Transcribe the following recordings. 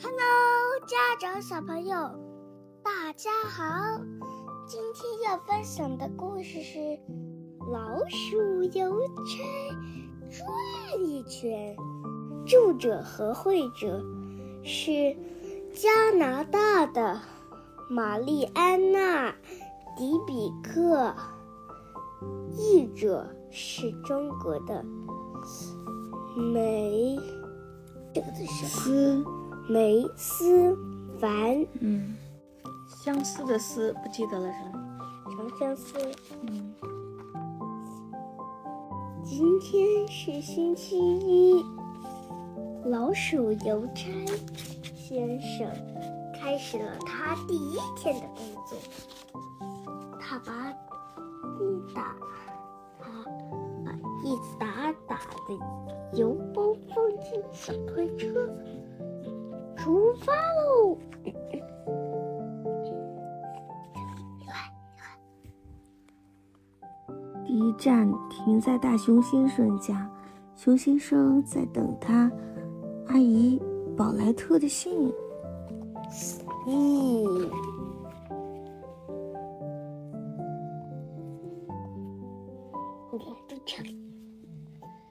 Hello，家长小朋友，大家好！今天要分享的故事是《老鼠邮差转一圈》，著者和绘者是加拿大的玛丽安娜·迪比克，译者是中国的梅。这个字是，梅思凡，嗯，相思的思不记得了是吗？长相思。嗯，今天是星期一，老鼠邮差先生开始了他第一天的工作。他把一打，他把一打打的邮包放进小推车，第一站停在大熊先生家，熊先生在等他阿姨宝莱特的信。咦，你看就这里。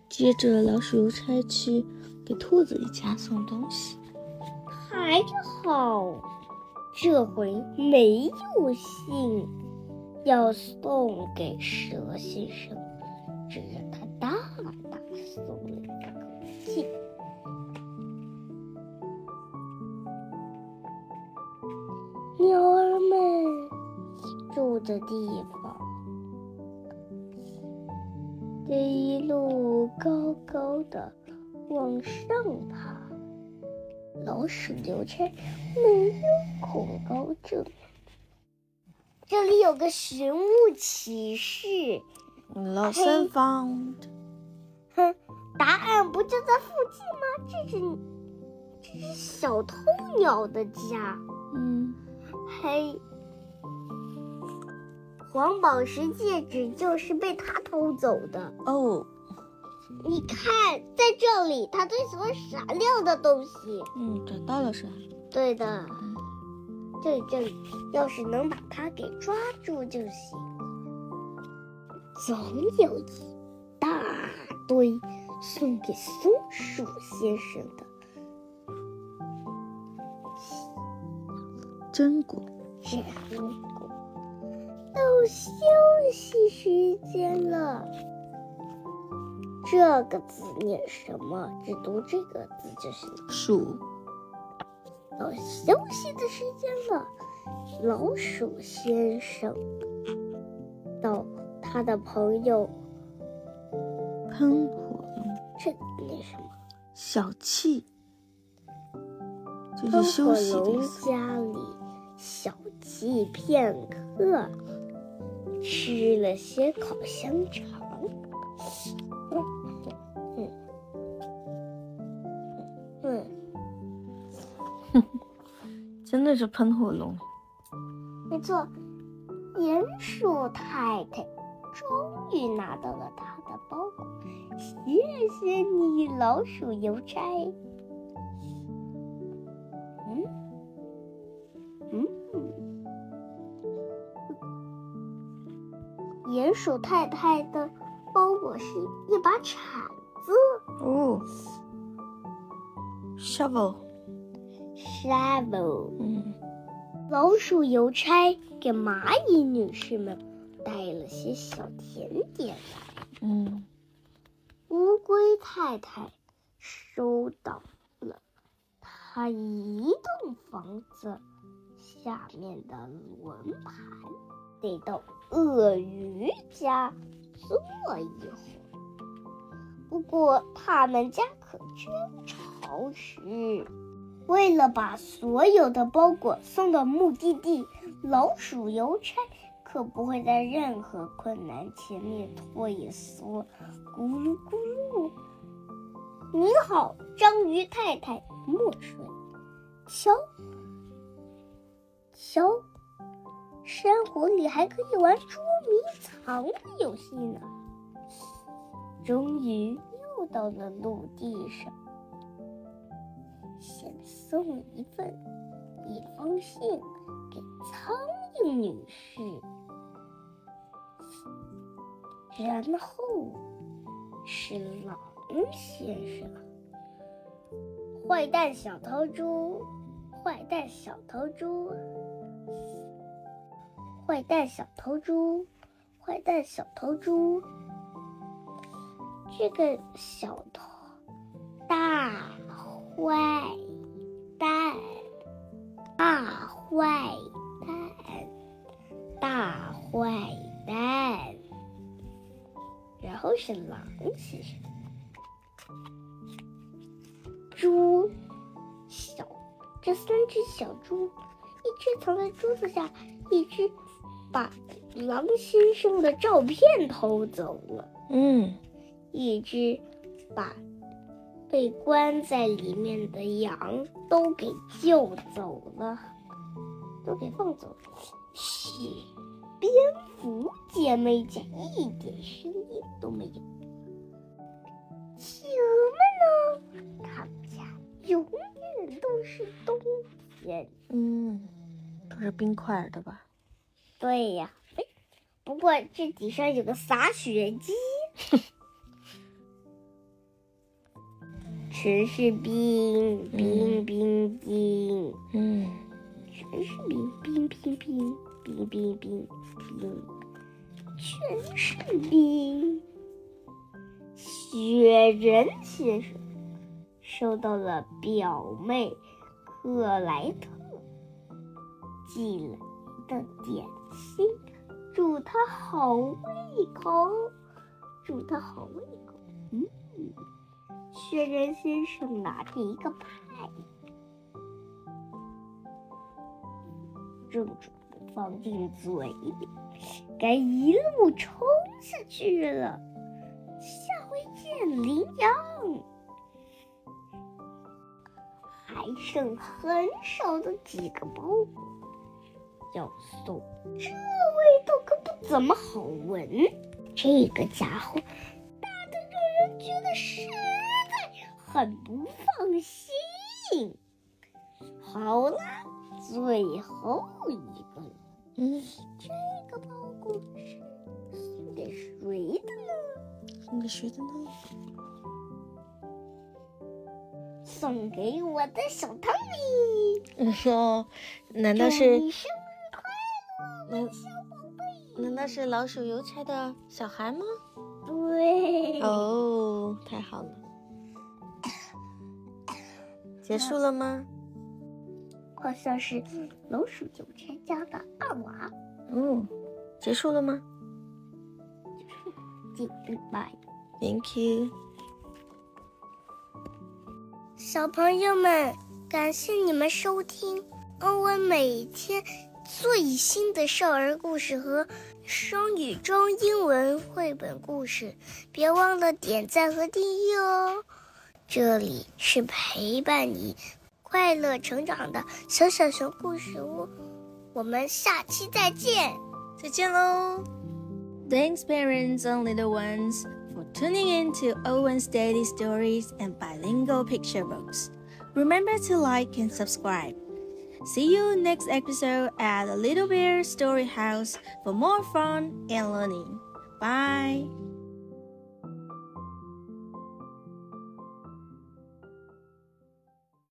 接着，老鼠邮差去给兔子一家送东西。还好，这回没有信要送给蛇先生，只是他大大松了一口气。鸟儿们住的地方，得一路高高的往上爬。老鼠邮差没有恐高症。这里有个寻物启事，Lost and found。哼，答案不就在附近吗？这是这是小偷鸟的家。嗯，嘿，黄宝石戒指就是被他偷走的。哦，你看，在这里，他最喜欢闪亮的东西。嗯，找到了是吧？对的，这里这里，要是能把它给抓住就行。总有一大堆送给松鼠先生的榛果。坚果。到休息时间了。这个字念什么？只读这个字就是鼠。到休息的时间了，老鼠先生到他的朋友喷火龙。这那什么小气。就喷是休火息的意龙思。家里小憩片刻，吃了些烤香肠。真的是喷火龙。没错，鼹鼠太太终于拿到了她的包裹，谢谢你，老鼠邮差。嗯嗯，鼹鼠太太的包裹是一把铲子哦，shovel。，shovel。嗯，老鼠邮差给蚂蚁女士们带了些小甜点来。嗯，乌龟太太收到了她一栋房子下面的轮盘，得到鳄鱼家坐一会儿。不过他们家可真潮湿。为了把所有的包裹送到目的地，老鼠邮差可不会在任何困难前面退缩。咕噜咕噜。你好，章鱼太太，墨水。瞧，瞧，山湖里还可以玩捉迷藏的游戏呢。终于又到了陆地上。送一份一封信给苍蝇女士，然后是狼先生。坏蛋小偷猪，坏蛋小偷猪，坏蛋小偷猪，坏蛋小偷猪。这个小偷大坏，大坏蛋，大坏蛋。然后是狼先生。猪，小，这三只小猪，一只藏在桌子下，一只把狼先生的照片偷走了，嗯，一只把被关在里面的羊都给救走了，都给放走了。嘘，蝙蝠姐妹家一点声音都没有。球们呢？他们家永远都是冬天。嗯，都是冰块的吧？对呀，哎，不过这底上有个洒雪机，全是冰冰冰冰，嗯，全是冰冰冰冰冰冰冰冰，全是冰。雪人先生收到了表妹克莱特寄来的点心，祝他好胃口，祝他好胃口。嗯，雪人先生拿着一个派，正准备放进嘴里，该一路冲下去了。下回见，羚羊。还剩很少的几个包裹要送，这味道可不怎么好闻。这个家伙大的让人觉得实在很不放心。好了，最后一个了。嗯，这个包裹是送给谁的呢？送给谁的呢？送给我的小汤米。哦，难道是生日快乐，小宝贝？难道是老鼠邮差的小孩吗？对。哦，太好了。结束了吗？好像是老鼠邮差家的二娃。嗯，结束了吗，Goodbye。？Thank you。小朋友们，感谢你们收听欧文每天最新的少儿故事和双语中英文绘本故事，别忘了点赞和订阅哦。这里是陪伴你快乐成长的小小熊故事屋，我们下期再见。再见喽！Thanks, parents and little ones, for tuning in to Owen's Daily Stories and Bilingual Picture Books. Remember to like and subscribe. See you next episode at the Little Bear Story House for more fun and learning. Bye.